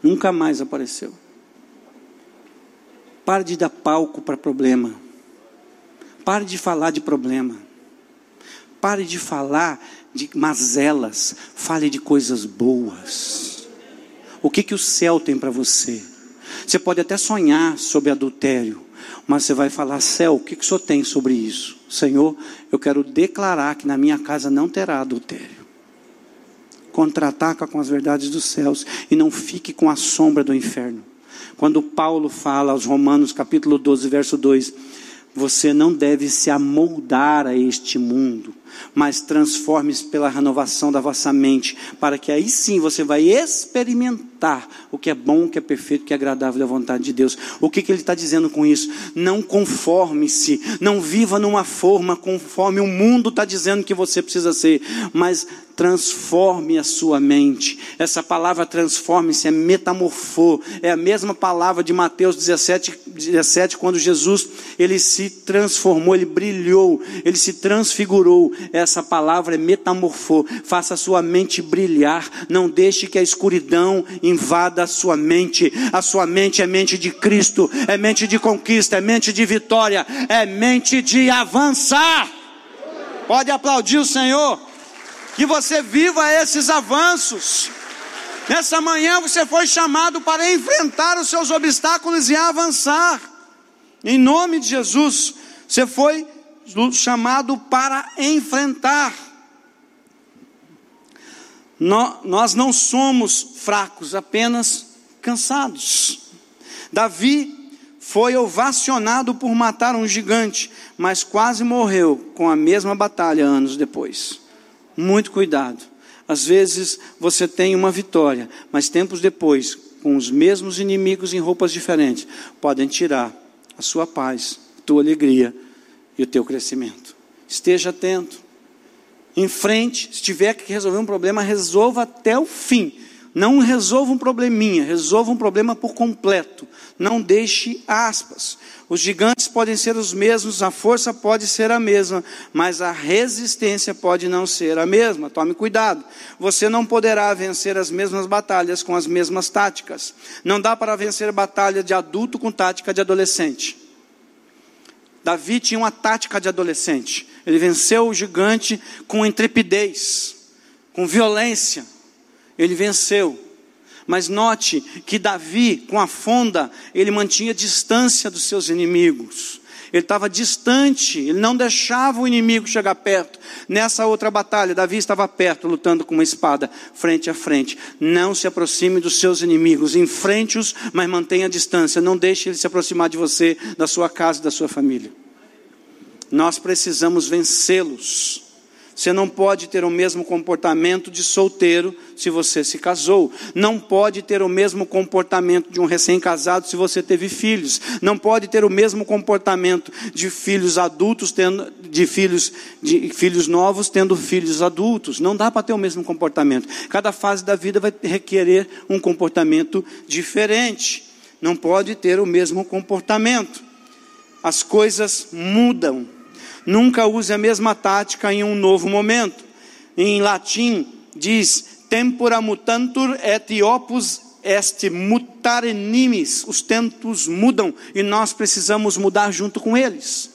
Nunca mais apareceu. Pare de dar palco para problema. Pare de falar de problema. Pare de falar de mazelas. Fale de coisas boas. O que, que o céu tem para você? Você pode até sonhar sobre adultério, mas você vai falar: céu, o que, que o senhor tem sobre isso? Senhor, eu quero declarar que na minha casa não terá adultério. Contra-ataca com as verdades dos céus e não fique com a sombra do inferno. Quando Paulo fala aos Romanos, capítulo 12, verso 2: Você não deve se amoldar a este mundo, mas transforme-se pela renovação da vossa mente, para que aí sim você vai experimentar o que é bom, o que é perfeito, o que é agradável da vontade de Deus. O que, que ele está dizendo com isso? Não conforme-se, não viva numa forma conforme o mundo está dizendo que você precisa ser, mas transforme a sua mente. Essa palavra transforme-se é metamorfô, é a mesma palavra de Mateus 17, 17, quando Jesus ele se transformou, ele brilhou, ele se transfigurou. Essa palavra é metamorfô. Faça a sua mente brilhar, não deixe que a escuridão invada a sua mente. A sua mente é mente de Cristo, é mente de conquista, é mente de vitória, é mente de avançar. Pode aplaudir o Senhor que você viva esses avanços. Nessa manhã você foi chamado para enfrentar os seus obstáculos e avançar. Em nome de Jesus, você foi chamado para enfrentar. Nós não somos fracos, apenas cansados. Davi foi ovacionado por matar um gigante, mas quase morreu com a mesma batalha anos depois. Muito cuidado. Às vezes você tem uma vitória, mas tempos depois, com os mesmos inimigos em roupas diferentes, podem tirar a sua paz, a tua alegria e o teu crescimento. Esteja atento. Em frente, se tiver que resolver um problema, resolva até o fim não resolva um probleminha, resolva um problema por completo. Não deixe aspas. Os gigantes podem ser os mesmos, a força pode ser a mesma, mas a resistência pode não ser a mesma. Tome cuidado. Você não poderá vencer as mesmas batalhas com as mesmas táticas. Não dá para vencer batalha de adulto com tática de adolescente. Davi tinha uma tática de adolescente. Ele venceu o gigante com intrepidez, com violência ele venceu. Mas note que Davi, com a fonda, ele mantinha distância dos seus inimigos. Ele estava distante, ele não deixava o inimigo chegar perto. Nessa outra batalha, Davi estava perto, lutando com uma espada, frente a frente. Não se aproxime dos seus inimigos, enfrente-os, mas mantenha a distância. Não deixe ele se aproximar de você, da sua casa da sua família. Nós precisamos vencê-los. Você não pode ter o mesmo comportamento de solteiro se você se casou. Não pode ter o mesmo comportamento de um recém-casado se você teve filhos. Não pode ter o mesmo comportamento de filhos adultos tendo de filhos de filhos novos tendo filhos adultos. Não dá para ter o mesmo comportamento. Cada fase da vida vai requerer um comportamento diferente. Não pode ter o mesmo comportamento. As coisas mudam. Nunca use a mesma tática em um novo momento. Em latim diz tempora mutantur et opus est mutare nimis. Os tempos mudam e nós precisamos mudar junto com eles.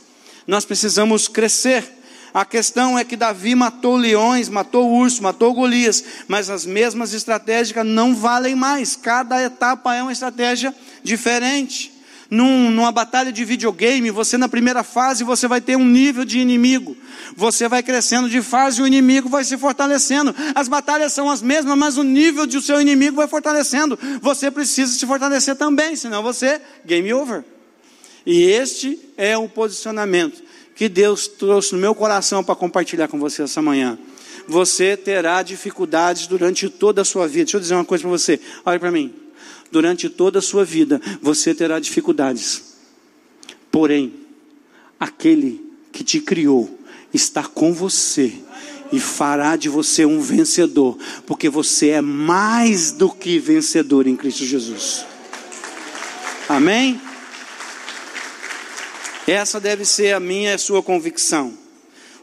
Nós precisamos crescer. A questão é que Davi matou leões, matou urso, matou Golias, mas as mesmas estratégias não valem mais. Cada etapa é uma estratégia diferente num, numa batalha de videogame, você na primeira fase você vai ter um nível de inimigo. Você vai crescendo de fase e o inimigo vai se fortalecendo. As batalhas são as mesmas, mas o nível do seu inimigo vai fortalecendo. Você precisa se fortalecer também, senão você game over. E este é o posicionamento que Deus trouxe no meu coração para compartilhar com você essa manhã. Você terá dificuldades durante toda a sua vida. Deixa eu dizer uma coisa para você. Olha para mim durante toda a sua vida, você terá dificuldades. Porém, aquele que te criou está com você e fará de você um vencedor, porque você é mais do que vencedor em Cristo Jesus. Amém? Essa deve ser a minha e a sua convicção.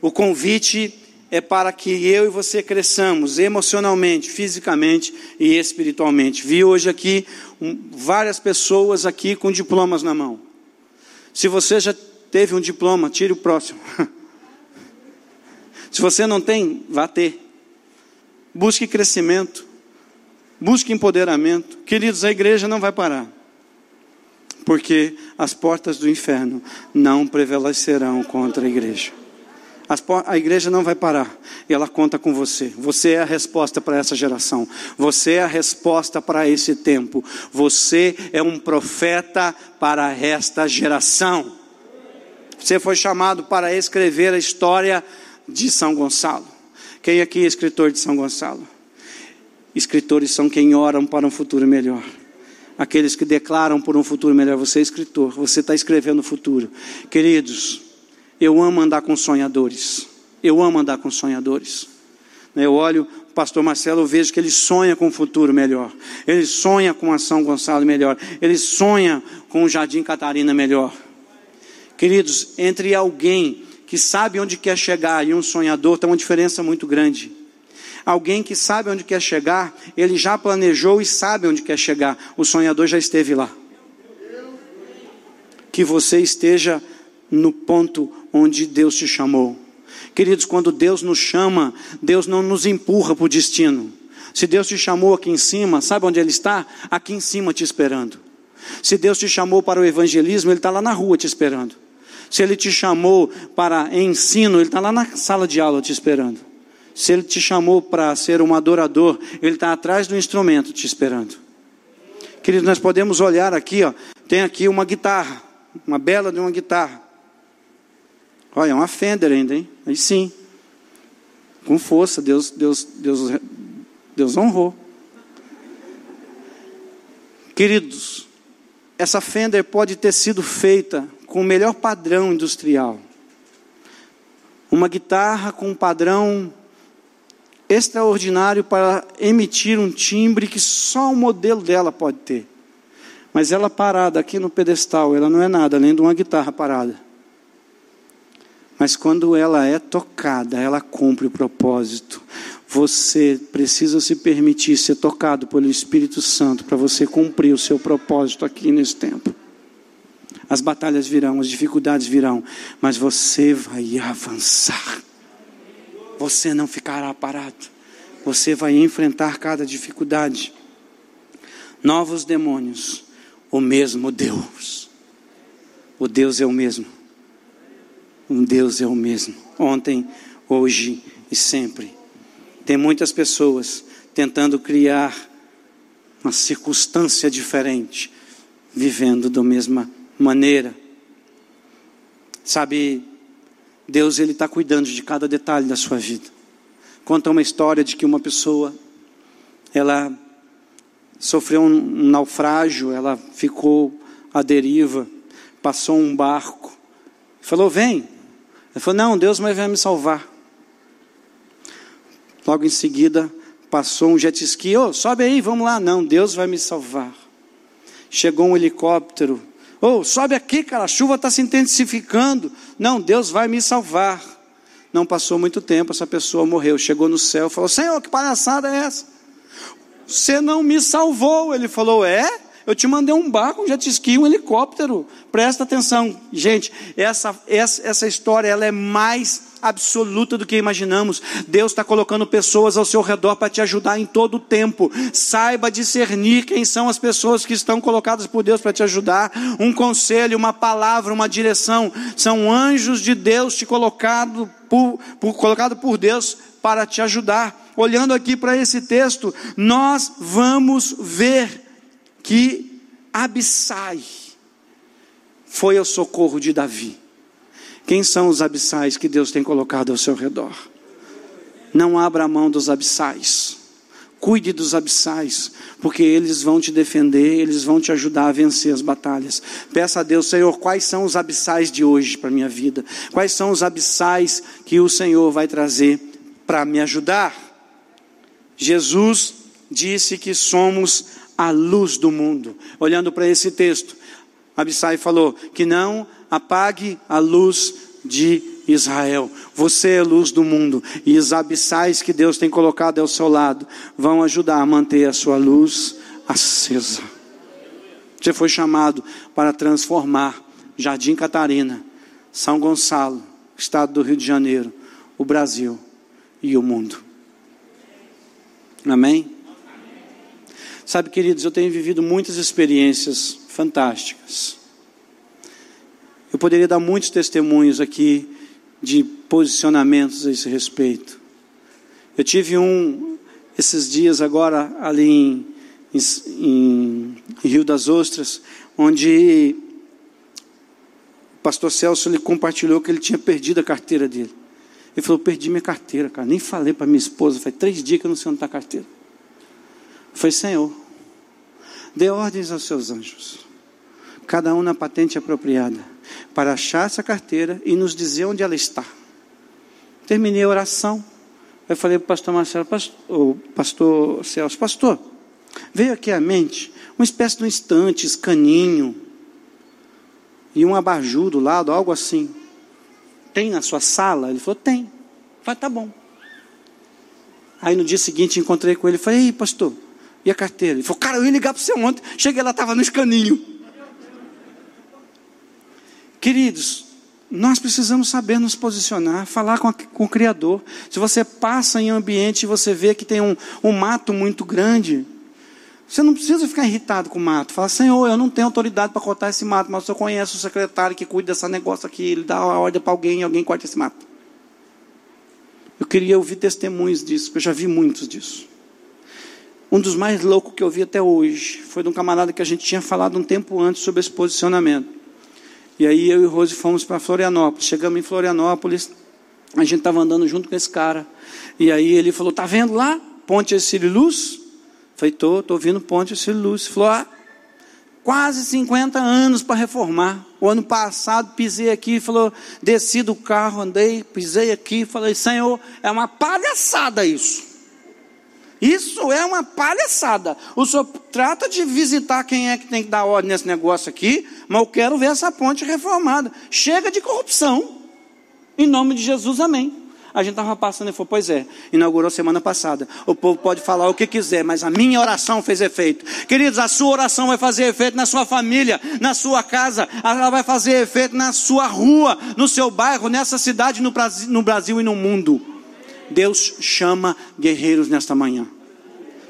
O convite é para que eu e você cresçamos emocionalmente, fisicamente e espiritualmente. Vi hoje aqui um, várias pessoas aqui com diplomas na mão. Se você já teve um diploma, tire o próximo. Se você não tem, vá ter. Busque crescimento. Busque empoderamento. Queridos, a igreja não vai parar. Porque as portas do inferno não prevalecerão contra a igreja a igreja não vai parar. E ela conta com você. Você é a resposta para essa geração. Você é a resposta para esse tempo. Você é um profeta para esta geração. Você foi chamado para escrever a história de São Gonçalo. Quem aqui é escritor de São Gonçalo? Escritores são quem oram para um futuro melhor. Aqueles que declaram por um futuro melhor. Você é escritor, você está escrevendo o futuro. Queridos, eu amo andar com sonhadores. Eu amo andar com sonhadores. Eu olho o pastor Marcelo, eu vejo que ele sonha com um futuro melhor. Ele sonha com a São Gonçalo melhor. Ele sonha com o Jardim Catarina melhor. Queridos, entre alguém que sabe onde quer chegar e um sonhador, tem uma diferença muito grande. Alguém que sabe onde quer chegar, ele já planejou e sabe onde quer chegar. O sonhador já esteve lá. Que você esteja no ponto onde Deus te chamou. Queridos, quando Deus nos chama, Deus não nos empurra para o destino. Se Deus te chamou aqui em cima, sabe onde Ele está? Aqui em cima te esperando. Se Deus te chamou para o evangelismo, Ele está lá na rua te esperando. Se Ele te chamou para ensino, Ele está lá na sala de aula te esperando. Se Ele te chamou para ser um adorador, Ele está atrás do instrumento te esperando. Queridos, nós podemos olhar aqui, ó, Tem aqui uma guitarra, uma bela de uma guitarra. Olha, é uma Fender ainda, hein? Aí sim. Com força, Deus, Deus, Deus, Deus honrou. Queridos, essa Fender pode ter sido feita com o melhor padrão industrial. Uma guitarra com um padrão extraordinário para emitir um timbre que só o modelo dela pode ter. Mas ela parada aqui no pedestal, ela não é nada além de uma guitarra parada. Mas quando ela é tocada, ela cumpre o propósito. Você precisa se permitir ser tocado pelo Espírito Santo para você cumprir o seu propósito aqui nesse tempo. As batalhas virão, as dificuldades virão, mas você vai avançar. Você não ficará parado. Você vai enfrentar cada dificuldade. Novos demônios, o mesmo Deus. O Deus é o mesmo um Deus é o mesmo, ontem, hoje e sempre. Tem muitas pessoas tentando criar uma circunstância diferente, vivendo da mesma maneira. Sabe, Deus ele está cuidando de cada detalhe da sua vida. Conta uma história de que uma pessoa, ela sofreu um naufrágio, ela ficou à deriva, passou um barco, falou: vem, ele falou: Não, Deus vai me salvar. Logo em seguida, passou um jet ski: oh, sobe aí, vamos lá. Não, Deus vai me salvar. Chegou um helicóptero: Oh, sobe aqui, cara, a chuva está se intensificando. Não, Deus vai me salvar. Não passou muito tempo, essa pessoa morreu. Chegou no céu falou: Senhor, que palhaçada é essa? Você não me salvou. Ele falou: É? Eu te mandei um barco, um jet ski, um helicóptero. Presta atenção, gente. Essa, essa, essa história ela é mais absoluta do que imaginamos. Deus está colocando pessoas ao seu redor para te ajudar em todo o tempo. Saiba discernir quem são as pessoas que estão colocadas por Deus para te ajudar. Um conselho, uma palavra, uma direção. São anjos de Deus te colocado por, por, colocado por Deus para te ajudar. Olhando aqui para esse texto, nós vamos ver que Abissai foi ao socorro de Davi. Quem são os abissais que Deus tem colocado ao seu redor? Não abra a mão dos abissais. Cuide dos abissais, porque eles vão te defender, eles vão te ajudar a vencer as batalhas. Peça a Deus, Senhor, quais são os abissais de hoje para a minha vida? Quais são os abissais que o Senhor vai trazer para me ajudar? Jesus disse que somos a luz do mundo. Olhando para esse texto, Abissai falou que não apague a luz de Israel. Você é luz do mundo e os abissais que Deus tem colocado ao seu lado vão ajudar a manter a sua luz acesa. Você foi chamado para transformar Jardim Catarina, São Gonçalo, estado do Rio de Janeiro, o Brasil e o mundo. Amém? Sabe, queridos, eu tenho vivido muitas experiências fantásticas. Eu poderia dar muitos testemunhos aqui de posicionamentos a esse respeito. Eu tive um esses dias agora ali em, em, em Rio das Ostras, onde o pastor Celso ele compartilhou que ele tinha perdido a carteira dele. Ele falou: Perdi minha carteira, cara. Nem falei para minha esposa. Faz três dias que eu não sei onde está a carteira. Foi Senhor. Dê ordens aos seus anjos, cada um na patente apropriada, para achar essa carteira e nos dizer onde ela está. Terminei a oração. Eu falei para o pastor Marcelo, pastor, pastor Celso, pastor, veio aqui à mente uma espécie de um instante, escaninho, e um abajur do lado, algo assim. Tem na sua sala? Ele falou, tem. Falei, tá bom. Aí no dia seguinte encontrei com ele e falei, ei, pastor, e a carteira? Ele falou, cara, eu ia ligar para você ontem. Cheguei lá, estava no escaninho. Queridos, nós precisamos saber nos posicionar, falar com, a, com, o Criador. Se você passa em um ambiente e você vê que tem um, um mato muito grande, você não precisa ficar irritado com o mato. Fala, Senhor, eu não tenho autoridade para cortar esse mato, mas eu conheço o secretário que cuida desse negócio aqui. Ele dá a ordem para alguém e alguém corta esse mato. Eu queria ouvir testemunhos disso, porque eu já vi muitos disso. Um dos mais loucos que eu vi até hoje. Foi de um camarada que a gente tinha falado um tempo antes sobre esse posicionamento. E aí eu e Rose fomos para Florianópolis. Chegamos em Florianópolis, a gente estava andando junto com esse cara. E aí ele falou: Tá vendo lá? Ponte Ercílio Luz? Falei: Tô, tô ouvindo Ponte Ercílio Luz. Falou: Ah, quase 50 anos para reformar. O ano passado pisei aqui, falou, desci do carro, andei, pisei aqui, falei, Senhor, é uma palhaçada isso. Isso é uma palhaçada. O senhor trata de visitar quem é que tem que dar ordem nesse negócio aqui, mas eu quero ver essa ponte reformada. Chega de corrupção. Em nome de Jesus, amém. A gente estava passando e falou: Pois é, inaugurou semana passada. O povo pode falar o que quiser, mas a minha oração fez efeito. Queridos, a sua oração vai fazer efeito na sua família, na sua casa, ela vai fazer efeito na sua rua, no seu bairro, nessa cidade, no Brasil, no Brasil e no mundo. Deus chama guerreiros nesta manhã,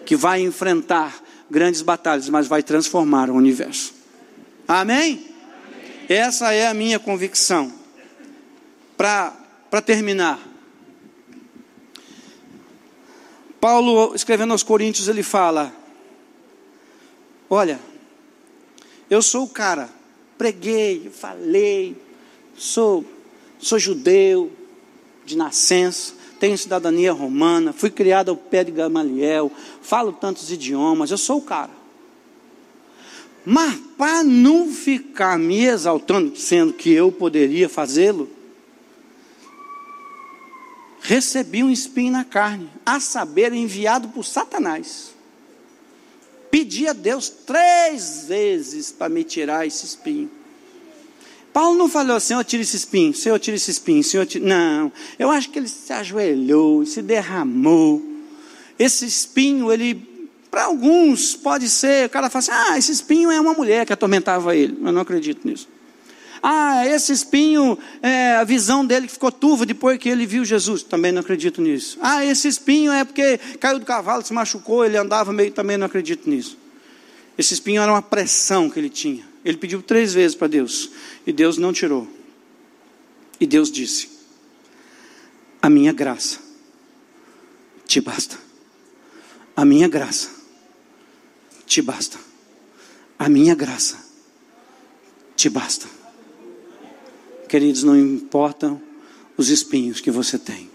que vai enfrentar grandes batalhas, mas vai transformar o universo. Amém? Amém. Essa é a minha convicção. Para terminar, Paulo, escrevendo aos Coríntios, ele fala: Olha, eu sou o cara, preguei, falei, sou, sou judeu de nascença, tenho cidadania romana, fui criado ao pé de Gamaliel, falo tantos idiomas, eu sou o cara. Mas para não ficar me exaltando, sendo que eu poderia fazê-lo, recebi um espinho na carne, a saber, enviado por Satanás. Pedi a Deus três vezes para me tirar esse espinho. Paulo não falou, Senhor, tira esse espinho, Senhor, tira esse espinho, Senhor, tira... Não, eu acho que ele se ajoelhou, se derramou. Esse espinho, ele, para alguns, pode ser, o cara fala assim, ah, esse espinho é uma mulher que atormentava ele. Eu não acredito nisso. Ah, esse espinho, é a visão dele que ficou turva depois que ele viu Jesus. Também não acredito nisso. Ah, esse espinho é porque caiu do cavalo, se machucou, ele andava meio. Também não acredito nisso. Esse espinho era uma pressão que ele tinha. Ele pediu três vezes para Deus e Deus não tirou. E Deus disse: A minha graça te basta. A minha graça te basta. A minha graça te basta. Queridos, não importam os espinhos que você tem.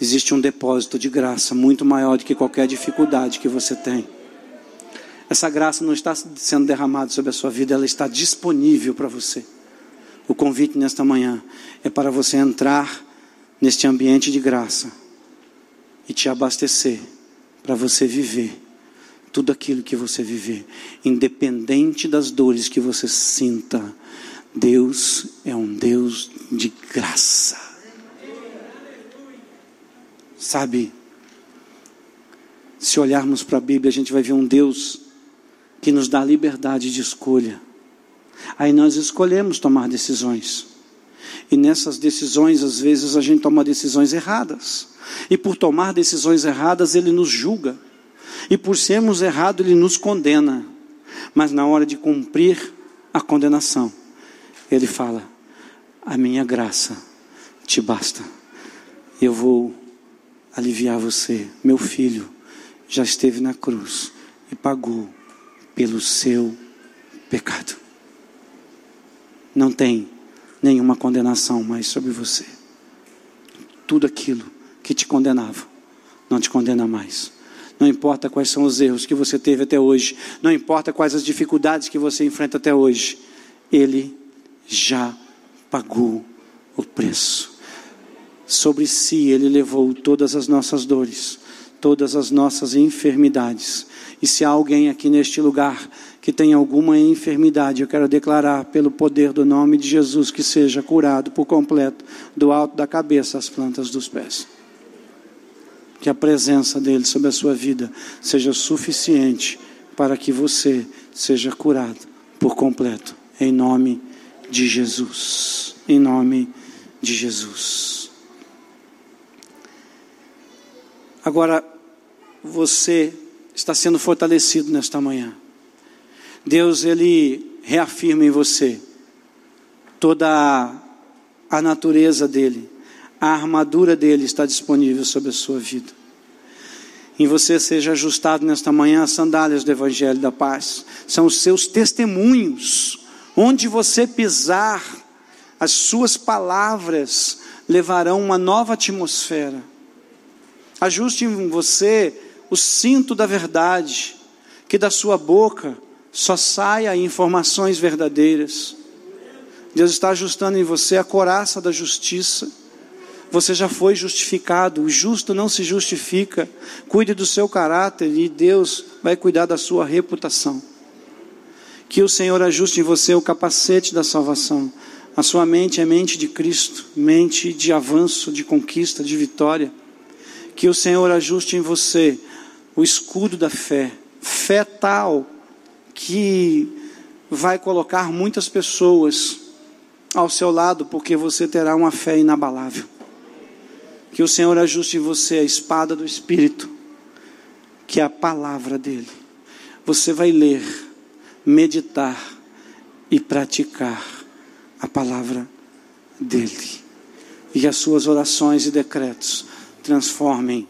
Existe um depósito de graça muito maior do que qualquer dificuldade que você tem. Essa graça não está sendo derramada sobre a sua vida, ela está disponível para você. O convite nesta manhã é para você entrar neste ambiente de graça e te abastecer para você viver tudo aquilo que você viver, independente das dores que você sinta Deus é um Deus de graça. Sabe, se olharmos para a Bíblia, a gente vai ver um Deus que nos dá liberdade de escolha. Aí nós escolhemos tomar decisões. E nessas decisões, às vezes, a gente toma decisões erradas. E por tomar decisões erradas, Ele nos julga. E por sermos errados, Ele nos condena. Mas na hora de cumprir a condenação, ele fala: A minha graça te basta. Eu vou aliviar você. Meu filho já esteve na cruz e pagou pelo seu pecado. Não tem nenhuma condenação mais sobre você. Tudo aquilo que te condenava não te condena mais. Não importa quais são os erros que você teve até hoje, não importa quais as dificuldades que você enfrenta até hoje, Ele já pagou o preço. Sobre si ele levou todas as nossas dores, todas as nossas enfermidades. E se há alguém aqui neste lugar que tem alguma enfermidade, eu quero declarar pelo poder do nome de Jesus que seja curado por completo, do alto da cabeça às plantas dos pés. Que a presença dele sobre a sua vida seja suficiente para que você seja curado por completo, em nome de Jesus. Em nome de Jesus. Agora, você está sendo fortalecido nesta manhã. Deus, Ele reafirma em você toda a, natureza dele, a armadura dele está disponível sobre a sua vida. em você seja ajustado nesta manhã as sandálias do Evangelho da Paz. São os seus testemunhos. Onde você pisar, as suas palavras levarão uma nova atmosfera. Ajuste em você o cinto da verdade, que da sua boca só saia informações verdadeiras. Deus está ajustando em você a coraça da justiça você já foi justificado. O justo não se justifica. Cuide do seu caráter e Deus vai cuidar da sua reputação. Que o Senhor ajuste em você o capacete da salvação. A sua mente é mente de Cristo, mente de avanço, de conquista, de vitória. Que o Senhor ajuste em você o escudo da fé, fé tal que vai colocar muitas pessoas ao seu lado, porque você terá uma fé inabalável. Que o Senhor ajuste em você a espada do Espírito, que é a palavra dele. Você vai ler, meditar e praticar a palavra dele. E as suas orações e decretos transformem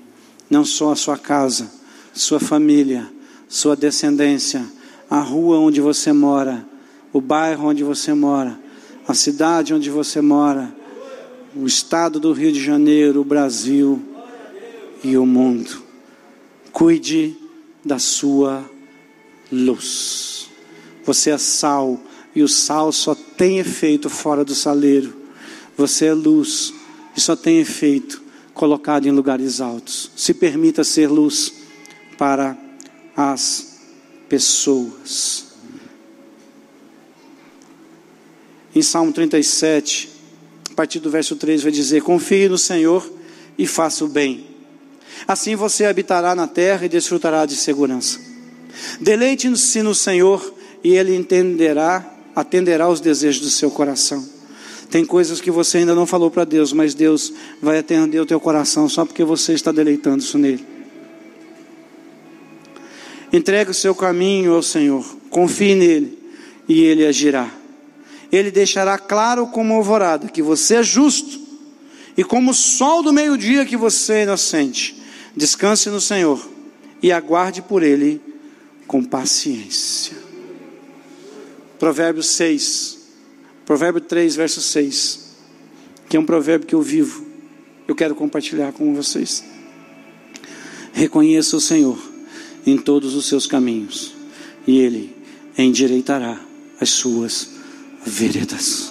não só a sua casa, sua família, sua descendência, a rua onde você mora, o bairro onde você mora, a cidade onde você mora, o estado do Rio de Janeiro, o Brasil e o mundo. Cuide da sua luz. Você é sal e o sal só tem efeito fora do saleiro. Você é luz e só tem efeito colocado em lugares altos. Se permita ser luz para as pessoas. Em Salmo 37, partir do verso 3 vai dizer: Confie no Senhor e faça o bem. Assim você habitará na terra e desfrutará de segurança. Deleite-se no Senhor e Ele entenderá, atenderá os desejos do seu coração. Tem coisas que você ainda não falou para Deus, mas Deus vai atender o teu coração só porque você está deleitando-se nele. Entregue o seu caminho ao Senhor, confie nele e Ele agirá ele deixará claro como alvorada que você é justo, e como o sol do meio-dia que você é inocente. Descanse no Senhor e aguarde por Ele com paciência. Provérbio 6, Provérbio 3, verso 6, que é um provérbio que eu vivo, eu quero compartilhar com vocês. Reconheça o Senhor em todos os seus caminhos, e Ele endireitará as suas veredas.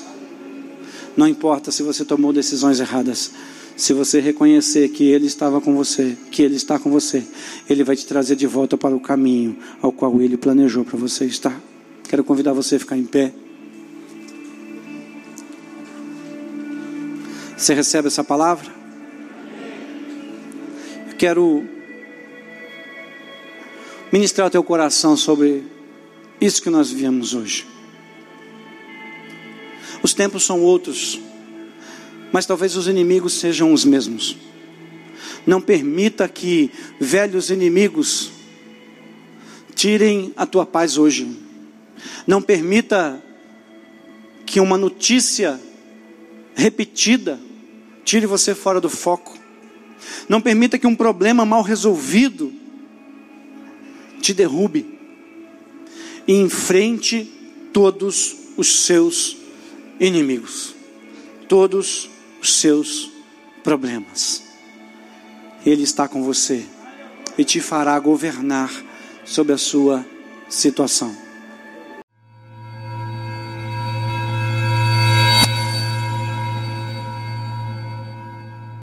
Não importa se você tomou decisões erradas, se você reconhecer que Ele estava com você, que Ele está com você, Ele vai te trazer de volta para o caminho ao qual Ele planejou para você estar. Quero convidar você a ficar em pé. Você recebe essa palavra? Eu quero ministrar o teu coração sobre isso que nós vivemos hoje. Os tempos são outros, mas talvez os inimigos sejam os mesmos. Não permita que velhos inimigos tirem a tua paz hoje. Não permita que uma notícia repetida tire você fora do foco. Não permita que um problema mal resolvido te derrube. E enfrente todos os seus inimigos, todos os seus problemas. Ele está com você e te fará governar sobre a sua situação.